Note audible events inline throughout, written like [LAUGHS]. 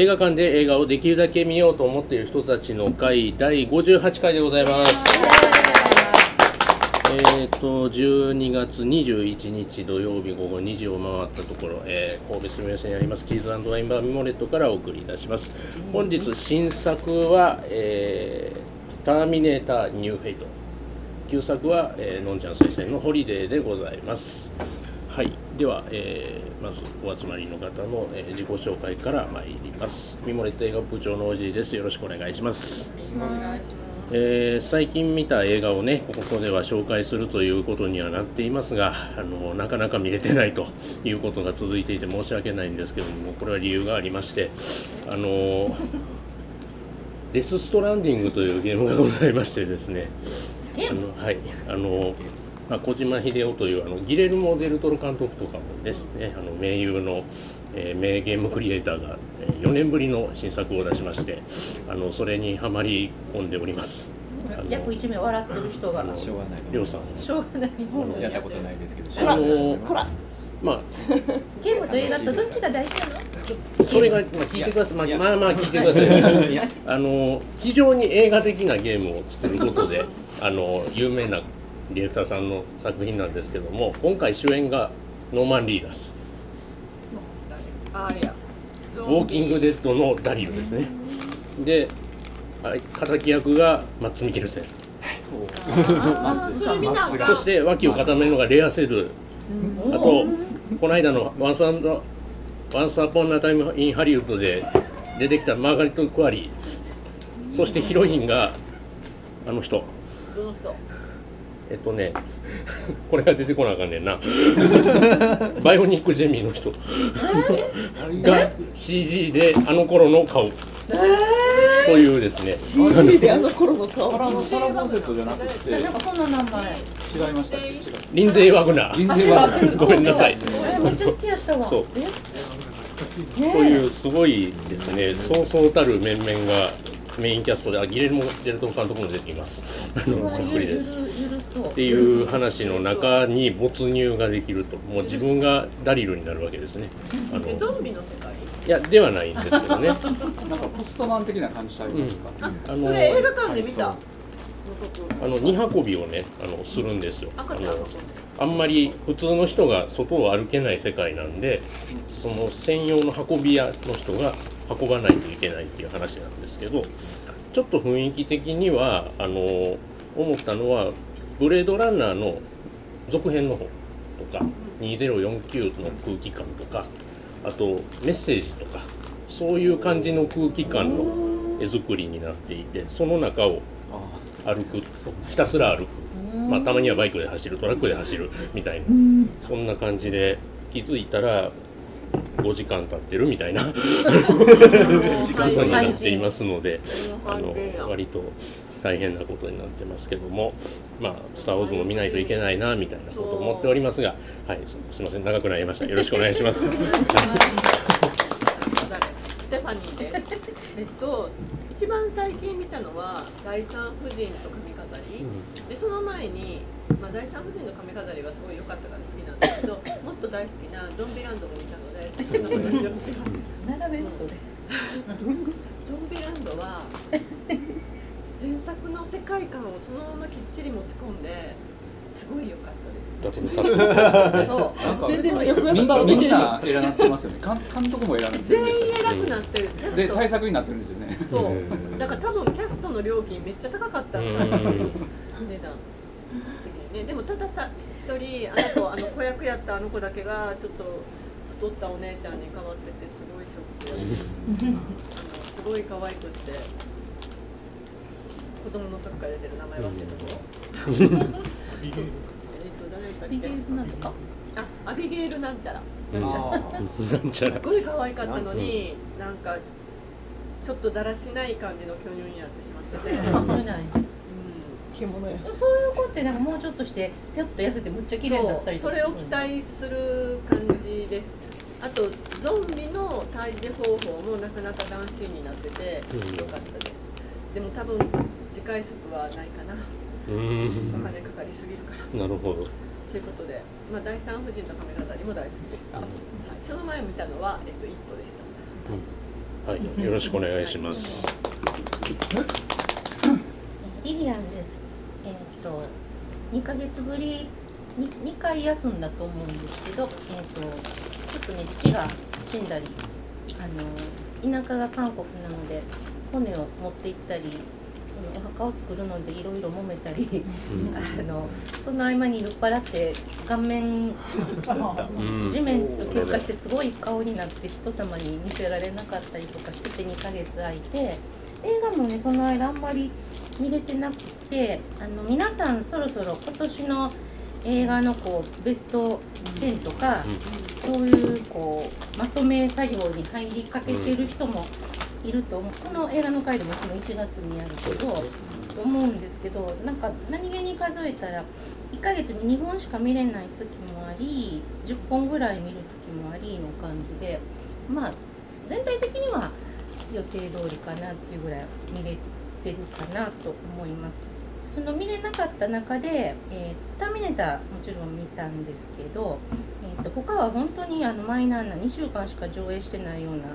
映画館で映画をできるだけ見ようと思っている人たちの会第58回でございます。えー、と12月21日土曜日午後2時を回ったところ、えー神戸住吉にありますチーズワインバーミモレットからお送りいたします。本日新作は、えーターミネーターニューフェイト」旧作は、えーのんちゃん推薦の「ホリデー」でございます。はいでは、えーまずお集まりの方の、えー自己紹介から参ります。ミモレット映画部長のおじいです。よろしくお願いします。えー最近見た映画をねここでは紹介するということにはなっていますがあのなかなか見れてないということが続いていて申し訳ないんですけどもこれは理由がありましてあのデス・ストランディングというゲームがございましてですね。あのはい。あのまあ、小島秀夫というあのギレルモ・デルトロ監督とかもですねあの名優の、えー名ゲームクリエイターが、え4年ぶりの新作を出しましてあのそれにはまり込んでおります。約一名笑ってる人がしょうがない。りょうさん。しょうがないやったことないですけどあのほら。まあ。[LAUGHS] ゲームと映画とどっちが大事なの？それが、まあ、聞いてください、まあまあまあ聞いてください。[LAUGHS] あの非常に映画的なゲームを作ることであの有名なディレクターさんの作品なんですけども今回主演がノーマン・リーダス。ウォーキング・デッドのダリルですね。ではい敵役がマッツ・ミケルセンそして脇を固めるのがレア・セドゥ。あとこの間のワンサンド「ワンサーポンナタイム・イン・ハリウッド」で出てきたマーガレット・クアリーー。そしてヒロインがあの人。どの人？えっとねこれが出てこなあかんねんな。[LAUGHS] バイオニック・ジェミーの人。が CG であの頃の顔。というですね。であの頃の顔。コラボコラボセットじゃなくて。なんかそんな名前。違いましたリンゼイ・ワグナー。全然わかんないごめんなさい。えめっちゃ好きやったわ。そう。というすごいですね。そうそうたる面々がメインキャストであギレルモ・デルトロ監督も出ています。あのそっくりです。っていう話の中に没入ができると。もう自分がダリルになるわけですね。あのえゾンビの世界？いやではないんですけどね。[LAUGHS] なんかポストマン的な感じちゃいますか、ああのそれ映画館で見た。はいあの荷運びをねあのするんですよ。あのあんまり普通の人が外を歩けない世界なんでその専用の運び屋の人が運ばないといけないっていう話なんですけどちょっと雰囲気的にはあの思ったのはブレードランナーの続編の方とか2049の空気感とかあとメッセージとかそういう感じの空気感の絵作りになっていてその中をあ歩くそうひたすら歩く。うん。まあ、たまにはバイクで走るトラックで走るみたいな。うん。そんな感じで気づいたら5時間経ってるみたいな。[LAUGHS] 時間になっていますのであの割と大変なことになってますけどもまあ「スター・ウォーズ」も見ないといけないなみたいなことを思っておりますがはいすすいません長くなりました。よろしくお願いします。[LAUGHS] ステファニーで。えっと一番最近見たのは第三夫人と髪飾り、でその前に、まあ、第三夫人の髪飾りはすごい良かったから好きなんですけど [LAUGHS] もっと大好きなゾンビランドも見たのでそっちの話をします並べるそれ。ゾンビランドは前作の世界観をそのままきっちり持ち込んですごい良かったです。そう。全然魅力がみんなみんな偉なってますよね監監督も偉なってる全員んですよ偉くなってるで対策になってるんですよね。そう。だから多分キャストの料金めっちゃ高かった値段ねでもただた一人あの子あの子役やったあの子だけがちょっと太ったお姉ちゃんに変わっててすごいショックであのすごい可愛くって子供の時から出てる名前忘れた子えっと誰だったっビゲけ？ールなんとかあアビゲイルなんちゃら。なんちゃらすごい可愛かったのになんかちょっとだらしない感じの巨乳になってしまってて、や。そういう子ってなんかもうちょっとしてぴょっと痩せてむっちゃ綺麗になったりそうそれを期待する感じです。あとゾンビの退治方法もなかなか斬新になっててうん。よかったです。でも多分次回作はないかな。うーん。お金かかりすぎるから。なるほど。ということで、まあ、第三夫人の髪飾りも大好きでした、はい、その前見たのは、えっと、イットでした。うん。はい、よろしくお願いします。リリアンです。と2ヶ月ぶりに2回休んだと思うんですけど、えっ、とちょっとね父が死んだり、あの田舎が韓国なので骨を持って行ったり、そのお墓を作るのでいろいろ揉めたり、うん。あのその合間に酔っ払って顔面うん。地面と喧嘩してすごい顔になって人様に見せられなかったりとかしてて2ヶ月空いて映画もねその間あんまり見れてなくてあの皆さんそろそろ今年の映画のこうベスト10とか、そういうこうまとめ作業に入りかけてる人もいると思うこの映画の回でもその1月にやるけど。と思うんですけどなんか何気に数えたら1ヶ月に2本しか見れない月もあり10本ぐらい見る月もありの感じでまあ全体的には予定通りかなっていうぐらい見れててるかなと思います。その見れなかった中で、えー、ターミネーターもちろん見たんですけど、えー、と他は本当にあのマイナーな2週間しか上映してないような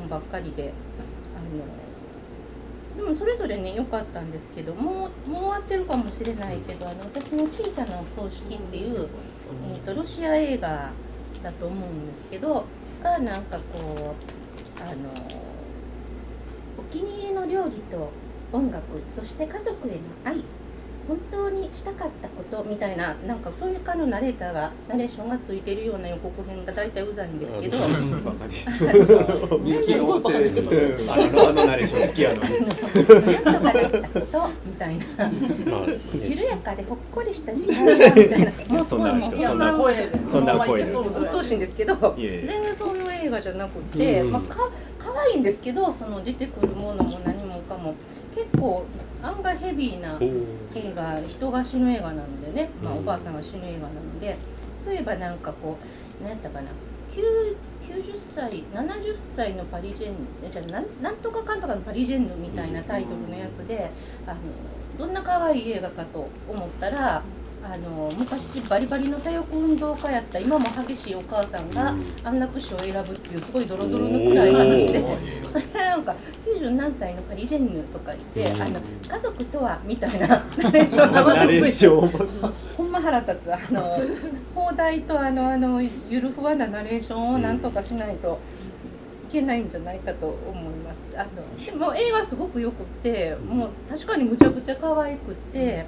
のばっかりであのでもそれぞれね良かったんですけどもうもう終わってるかもしれないけどあの私の小さなお葬式っていう、えー、とロシア映画だと思うんですけどがなんかこうあのお気に入りの料理と音楽そして家族への愛本当にしたかったことみたいななんかそういう感のナレーターがナレーションがついてるような予告編が大体うざいんですけど。バカにして人気の音声うんあのあのナレーション好きやのに。なんとかだったことみたいな。ま [LAUGHS] あ緩やかでほっこりした時間がみたいなもうそんな人そんな声でそんな声でそう鬱陶しいんですけど全然そういう映画じゃなくて、か可愛いんですけどその出てくるものも何もかも結構案外ヘビーな映画人が死ぬ映画なのでね、まあ、うんおばあさんが死ぬ映画なのでそういえばなんかこう何やったかな9 90歳70歳のパリジェンヌえじゃあなんなんとかかんとかのパリジェンヌみたいなタイトルのやつであのどんな可愛い映画かと思ったらあの昔バリバリの左翼運動家やった今も激しいお母さんが安楽死を選ぶっていうすごいドロドロの暗い話で。[LAUGHS] それなんか90何歳のパリジェンヌとか言って、うん。あの家族とはみたいなナレーション。がまついてほんま腹立つ。あの放題とあのあのゆるふわなナレーションをなんとかしないといけないんじゃないかと思います。あのでも映画すごくよくってもう確かにむちゃくちゃ可愛くって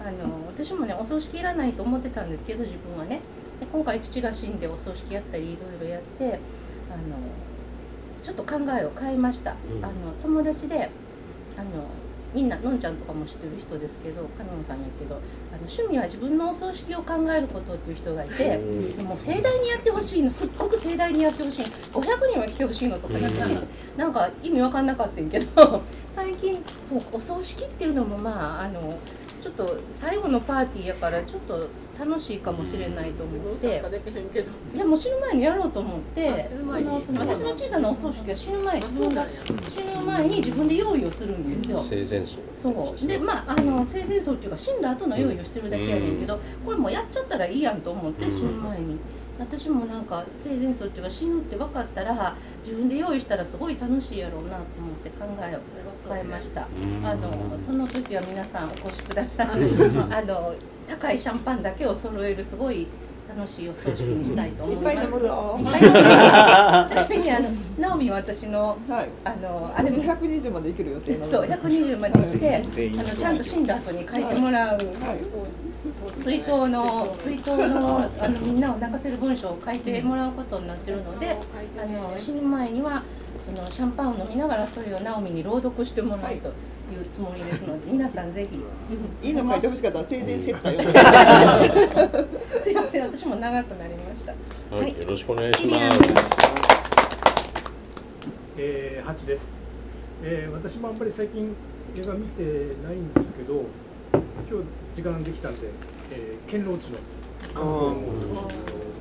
あの私もねお葬式いらないと思ってたんですけど自分はね。で今回父が死んでお葬式やったりいろいろやってあのちょっと考えを変えました、うん。あの友達であのみんなのんちゃんとかも知ってる人ですけどカノンさんやけどあの趣味は自分のお葬式を考えることっていう人がいてでも盛大にやってほしいのすっごく盛大にやってほしいの。500人は来てほしいのとか言ってうん。なんか意味わかんなかったんけど [LAUGHS] 最近そうお葬式っていうのもまああのちょっと最後のパーティーやからちょっと楽しいかもしれないと思って。参加できへんいやもう死ぬ前にやろうと思ってのその私の小さなお葬式は死ぬ前に自分が死ぬ前に自分で用意をするんですよ。生前葬。そう。でまああの生前葬っていうか死んだ後の用意をしてるだけやねんけど、これもうやっちゃったらいいやんと思ってうん死ぬ前に、私もなんか生前葬っていうか死ぬって分かったら自分で用意したらすごい楽しいやろうなと思って考えを変えました。あのその時は皆さんお越しください。[LAUGHS] あの高いシャンパンだけを揃えるすごい楽しいお葬式にしたいと思います。いっぱい飲むぞちなみにあのナオミは私のはいあのああれれも120までいける予定そう120まで来て、全員あのちゃんと死んだ後に書いてもらう、はい。追悼の追悼のあのみんなを泣かせる文章を書いてもらうことになってるので、あの死ぬ前にはそのシャンパンを飲みながらそれをナオミに朗読してもらうというつもりですので、皆さんぜひ。いいの書いてほしか？ったら生前接待をすいません、私も長くなりました。はい、よろしくお願いします。えー、8です、えー、私もあんまり最近映画見てないんですけど今日時間できたんで、えー、堅牢地の韓国を見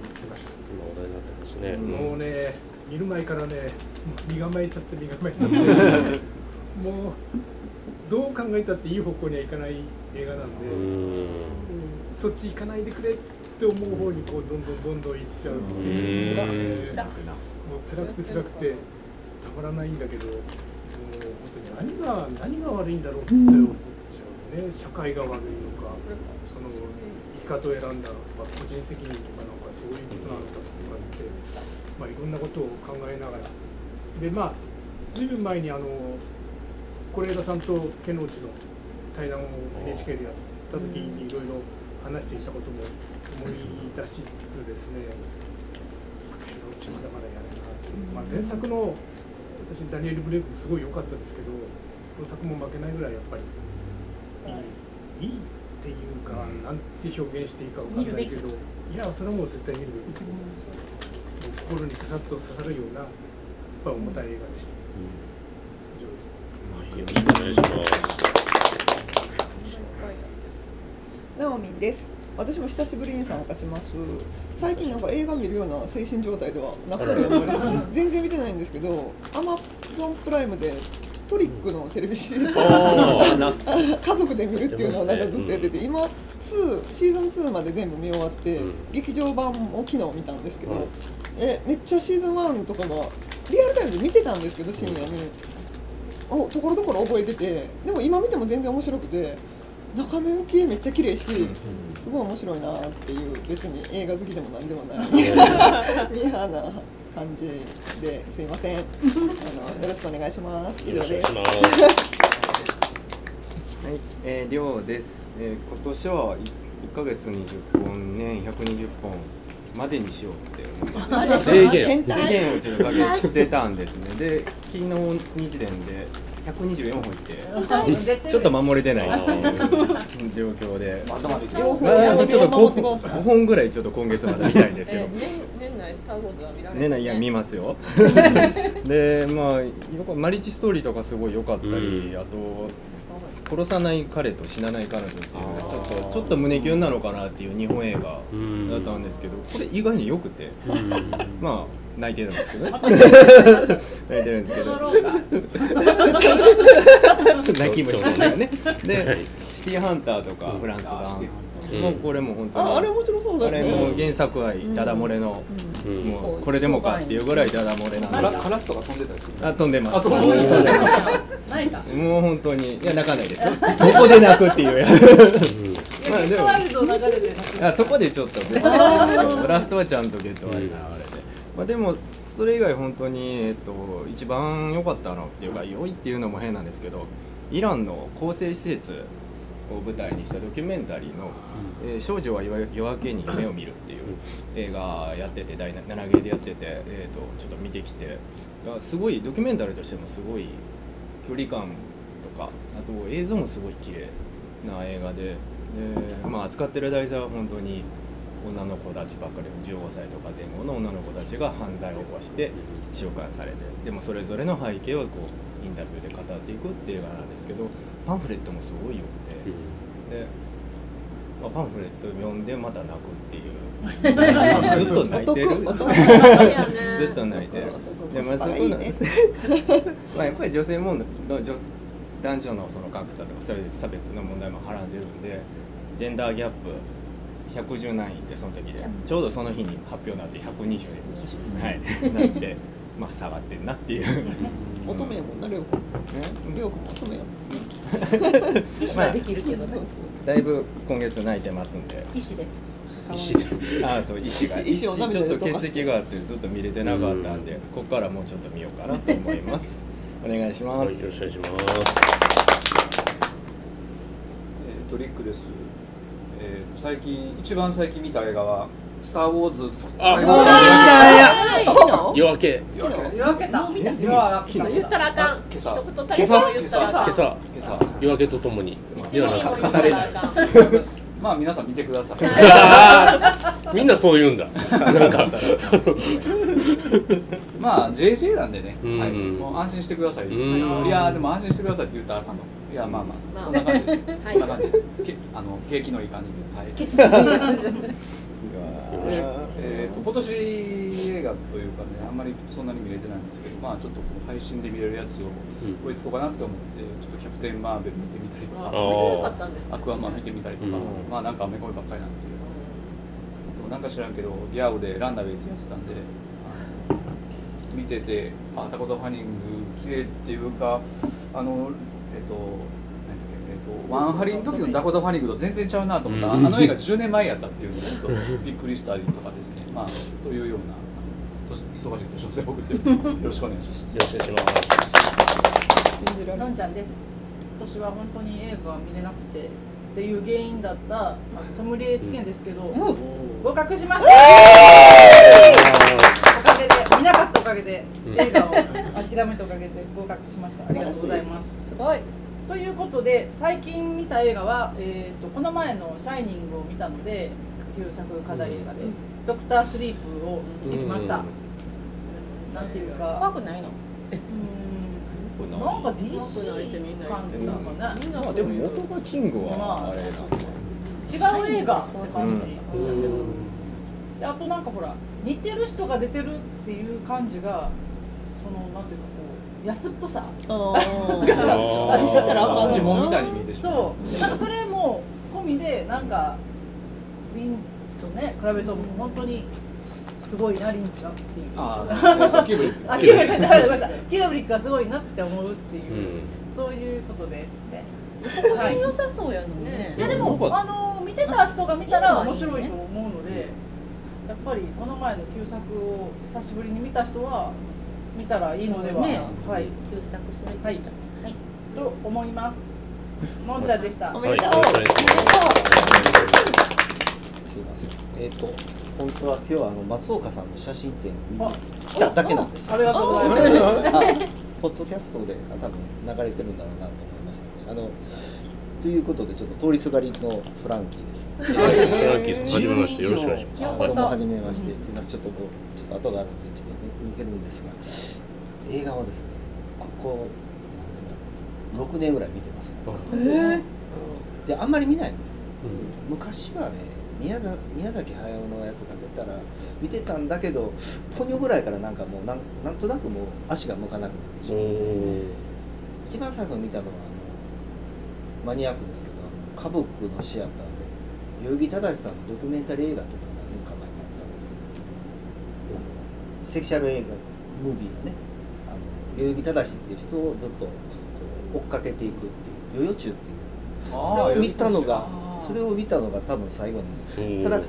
てました、今話題になってますね。もうね見る前からねもう身構えちゃって身構えちゃって。[LAUGHS] もうどう考えたっていい方向にはいかない映画なんで、うん。うんそっち行かないでくれって思う方にこうどんどんどんどん行っちゃう。っていううん。のがね辛もう辛くて辛くてたまらないんだけどもう本当に何が何が悪いんだろうって思っちゃうね。社会が悪いのかその生き方を選んだ、まあ、個人責任とかなんかそういうことなのかとかって、まあ、いろんなことを考えながら。でまあずいぶん前にあの是枝さんとケンローチの対談を NHK でやった時にいろいろ話していたことも思い出しつつですね。ケンローチまだまだやるなって、まあ、前作の私ダニエル・ブレイクもすごい良かったですけどこの作も負けないぐらいやっぱりいいいいっていうかなんて表現していいかわかんないけどいやそれはもう絶対見るべき心にくさっと刺さるようなやっぱ重たい映画でした以上ですよろしくお願いします。ナオミンです。私も久しぶりに参加します。最近なんか映画見るような精神状態ではなくて、全然見てないんですけど、アマゾンプライムでトリックのテレビシリーズあ [LAUGHS] 家族で見るっていうのをなんかずっとやってて、今2シーズン2まで全部見終わって、うん。劇場版を昨日見たんですけど、うん。えめっちゃシーズン1とかがリアルタイムで見てたんですけど深夜に。おところどころ覚えててでも今見ても全然面白くて中目向きめっちゃ綺麗し、すごい面白いなっていう別に映画好きでもなんでもない [LAUGHS] ミーハーな感じですいません。[LAUGHS] あのよろしくお願いします。以上です。はい、えー、りょうです。えー、今年は1ヶ月20本、年120本までにしようって思って制限制限をちょっとかけてたんですね。で、昨日2時点で124本いて、ちょっと守れてないっていう状況で、まだちょっと守ってください5本ぐらいちょっと今月まで見たいんですけど。え。年年内スター・ウォーズは見られる、ねないや見ますよ。[LAUGHS] でまあよくマリッジストーリーとかすごい良かったり、うん。あと殺さない彼と死なない彼女っていうちょっとちょっと胸キュンなのかなっていう日本映画うんだったんですけどこれ意外に良くて。うん。まあ泣いてるんですけどね。[LAUGHS] 泣いてるんですけど。[LAUGHS] 泣き虫なんだよね。でシティーハンターとかフランス版。うんもうこれも本当にああれ面白そうだあれねも原作愛ダダ漏れのうんもうこれでもかっていうぐらいダダ漏れなんでカラカラスとか飛んでたりするあ飛んでます。あ飛んでます。泣いた。[LAUGHS] もう本当にいや泣かないですよ。[LAUGHS] ここで泣くっていうや。まあでもワールド流れで泣く。あそこでちょっとね [LAUGHS] ラストはちゃんとゲット割りが流れて。まあでもそれ以外本当にえっと一番良かったのっていうか良いっていうのも変なんですけど、イランの構成施設を舞台にしたドキュメンタリーの。えー少女は夜夜明けに夢を見るっていう映画やってて第7芸でやってて、えー、とちょっと見てきてあすごいドキュメンタリーとしてもすごい距離感とかあと映像もすごい綺麗な映画でで、まあ、扱ってる題材は本当に女の子たちばっかり15歳とか前後の女の子たちが犯罪を起こして収監されてでもそれぞれの背景をこうインタビューで語っていくっていう映画なんですけどパンフレットもすごい良くて。で、まあ、パンフレット読んでまた泣くっていう。[LAUGHS] [LAUGHS] ずっと泣いてる。ずっと泣いてる。でまあ [LAUGHS] まあやっぱり女性問題の女男女のその格差とかそういう差別の問題もはらんでるんでジェンダーギャップ110何位ってその時でちょうどその日に発表になって120円。はい。なってまあ下がってんなっていう乙女やもんなりょうこりょうこも乙女やもん医師はできるけどね。[LAUGHS] だいぶ今月泣いてますんで。医師で。す石ああそう石が。石石をちょっと欠席があってずっと見れてなかったんでここからもうちょっと見ようかなと思います。[LAUGHS] お願いします、はい、よろしくお願いします。えートリックです。えーと最近一番最近見た映画はスターウォーズ。あカーいいの夜明け、夜明け夜明けた。夜明け。た。言ったらあかん。今朝。一言たりとも言ったらあかん。今朝、今朝。夜明けとともに。一ミリも言かったら。あかんまあ皆さん見てください。[LAUGHS] みんなそう言うんだ。なんか。[LAUGHS] まあ JJ なんでね、うんはい、もう安心してください。うん。いやーでも安心してくださいって言ったらあかんの。いやまあまあ。そんな感じです。はい。そんな感じです。けあの景気のいい感じで、はい。えー、と今年映画というかねあんまりそんなに見れてないんですけどまあちょっと配信で見れるやつを追いつこうかなって思ってちょっとキャプテン・マーベル見てみたりとかアクアマン見てみたりとか、うん。まあなんかアメコミばっかりなんですけどでもなんか知らんけどギャオでランナウェイズやってたんで見ててあダコタ・ファニング綺麗っていうかあのえっと何だっけえっとワンハリの時のダコタ・ファニングと全然ちゃうなと思った、うん。あの映画10年前やったっていうのとびっくりしたりとかですね。[LAUGHS] まあというようなあの年忙しい年の瀬を送っておりますよろしくお願いしますよろしくお願いします。のんちゃんです。今年は本当に映画が見れなくてっていう原因だったソムリエ試験ですけど、合格しました、おかげで見なかったおかげでうん映画を諦めたおかげで合格しました。ありがとうございます。すごいということで最近見た映画は、えー、とこの前の「シャイニング」を見たので旧作課題映画で「ドクタースリープ」を見てきました、なんていうか怖くないの？うーんなんか DC 感っていうのかねまあでも元がチングはあれなんで。違う映画って感じ、ううんあとなんかほら似てる人が出てるっていう感じがそのなんていうかこう安っぽさ。あ [LAUGHS] あれだったらあかん呪文みたいに見えてしまう。そう。なんかそれも込みでなんかリンチとね比べると本当にすごいなリンチはっていう。あ [LAUGHS] あキューブリックあキューブリックごめんなさい。キューブリックがすごいなって思うっていう、うん。そういうことですね。あ良さそうやのにねい。やでもあの見てた人が見たら面白いと思うのでやっぱりこの前の旧作を久しぶりに見た人は見たらいいのでは、ね。はい。旧作それでした。はい。はい。と思います。のんちゃんでした。おめでとう。はい。お願いしますすいません。えっ、と本当は今日はあの松岡さんの写真展にあ来ただけなんです。ありがとうございます。あポッドキャストであ多分流れてるんだろうなと思いましたね。あのということでちょっと通りすがりのフランキーです。はいフランキーさんはじめましてよろしくお願いしますどうもはじめまして、すみませんちょっとこうちょっと後があるんでちょっと見てるんですが、映画はですねここなんだろう6年ぐらい見てます。であんまり見ないんです。昔はね宮崎宮崎駿のやつが出たら見てたんだけどポニョぐらいからなんかもうなんなんとなくもう足が向かなくなってしまう一番最後に見たのはあのマニアックですけどあの花木のシアターで代々木正さんのドキュメンタリー映画とか前にあったんですけどあのセクシャル映画ムービーがねあの代々木正っていう人をずっと追っかけていくっていう「ヨヨチュウ」っていう。それを見たのがそれを見たのが多分最後なんですうん。ただフ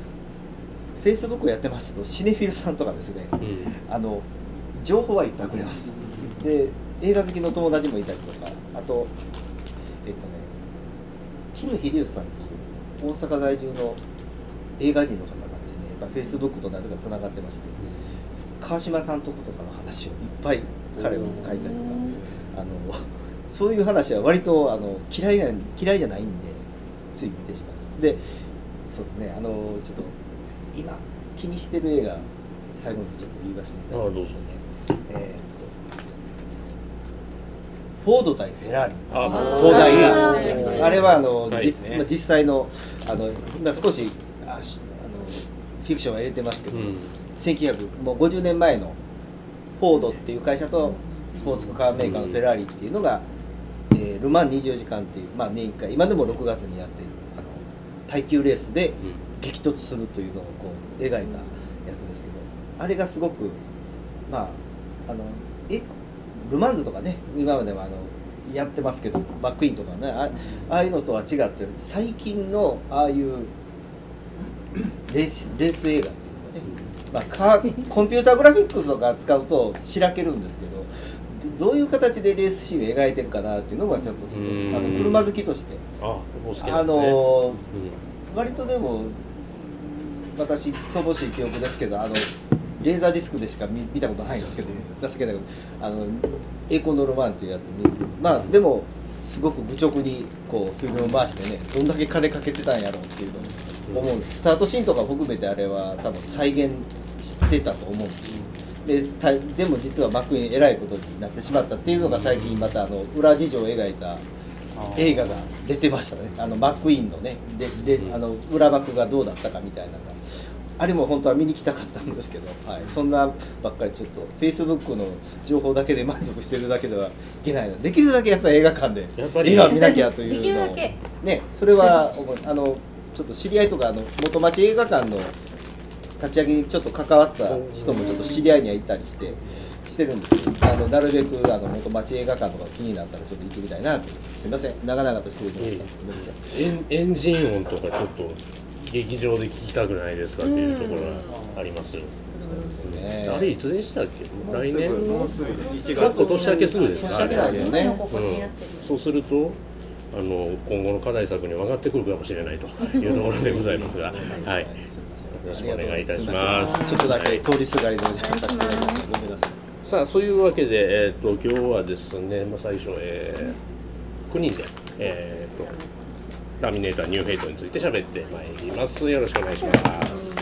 ェイスブックをやってますとシネフィルさんとかですねうん。あの情報はいっぱいくれます。で映画好きの友達もいたりとかあとえっとねキム・ヒデウスさんっていう大阪在住の映画人の方がですねやっぱフェイスブックとなぜかつながってまして川島監督とかの話をいっぱい彼は書いたりとかです。あのそういう話は割とあの嫌いな嫌いじゃないんでつい見てしまいます。でそうですねあのちょっと今気にしてる映画最後にちょっと言わせていただきますとね。えーフォード対フェラーリ。あ放題あがーあれはあの、はい。実まあ実際のあのまあ少しあしあのフィクションは入れてますけど、うん1900もう50年前のフォードっていう会社とスポーツカーメーカーのフェラーリっていうのが、えール・マン24時間っていう、まあ、年1回今でも6月にやっているあの耐久レースで激突するというのをこう描いたやつですけどあれがすごくまああのえル・マンズとかね今までもあのやってますけどバックインとかねあああいうのとは違って最近のああいうレースレース映画まあ、コンピューターグラフィックスとか使うとしらけるんですけどどどういう形でレースシーンを描いてるかなっていうのがちょっとすごいあのうん車好きとして。ああんですね。の割とでも私乏しい記憶ですけどあのレーザーディスクでしか見見たことないんですけど情けないあの栄光のロマンっていうやつ見まあでもすごく愚直にこうフィルム回してねどんだけ金かけてたんやろうっていうのを思うんです。スタートシーンとか含めてあれは多分再現してたと思うんですよ。でたでも実はバックインえらいことになってしまったっていうのが最近またあの裏事情を描いた映画が出てましたね。あのマックイーンのね。でであの裏幕がどうだったかみたいなのが。あれも本当は見に来たかったんですけど、はい、そんなばっかりちょっとフェイスブックの情報だけで満足してるだけではいけないの。でできるだけやっぱり映画館でやっぱり映画を見なきゃというのをねそれは思いあのちょっと知り合いとかあの元町映画館の立ち上げにちょっと関わった人もちょっと知り合いにはいたりしてしてるんですけどあのなるべくあの元町映画館とか気になったらちょっと行ってみたいなとすみません長々と失礼しました、ごめんなさいエンエンジン音とかちょっと劇場で聞きたくないですかっていうところがありますよ。ねあれいつでしたっけ？来年もうすぐです1過去月年明けすぐですか？年明けだけどねうんそうすると？あの今後の課題作に分かってくるかもしれないという [LAUGHS] ところでございますが、はい、よろしくお願いいたします。ちょっとだけはい通りすがりのお邪魔させていただきます。ごめんなさい。さあそういうわけで、えー、と今日はですね、まあ、最初、えー、9人で、えー、とラミネーターニューフェイトについて喋ってまいります。よろしくお願いします。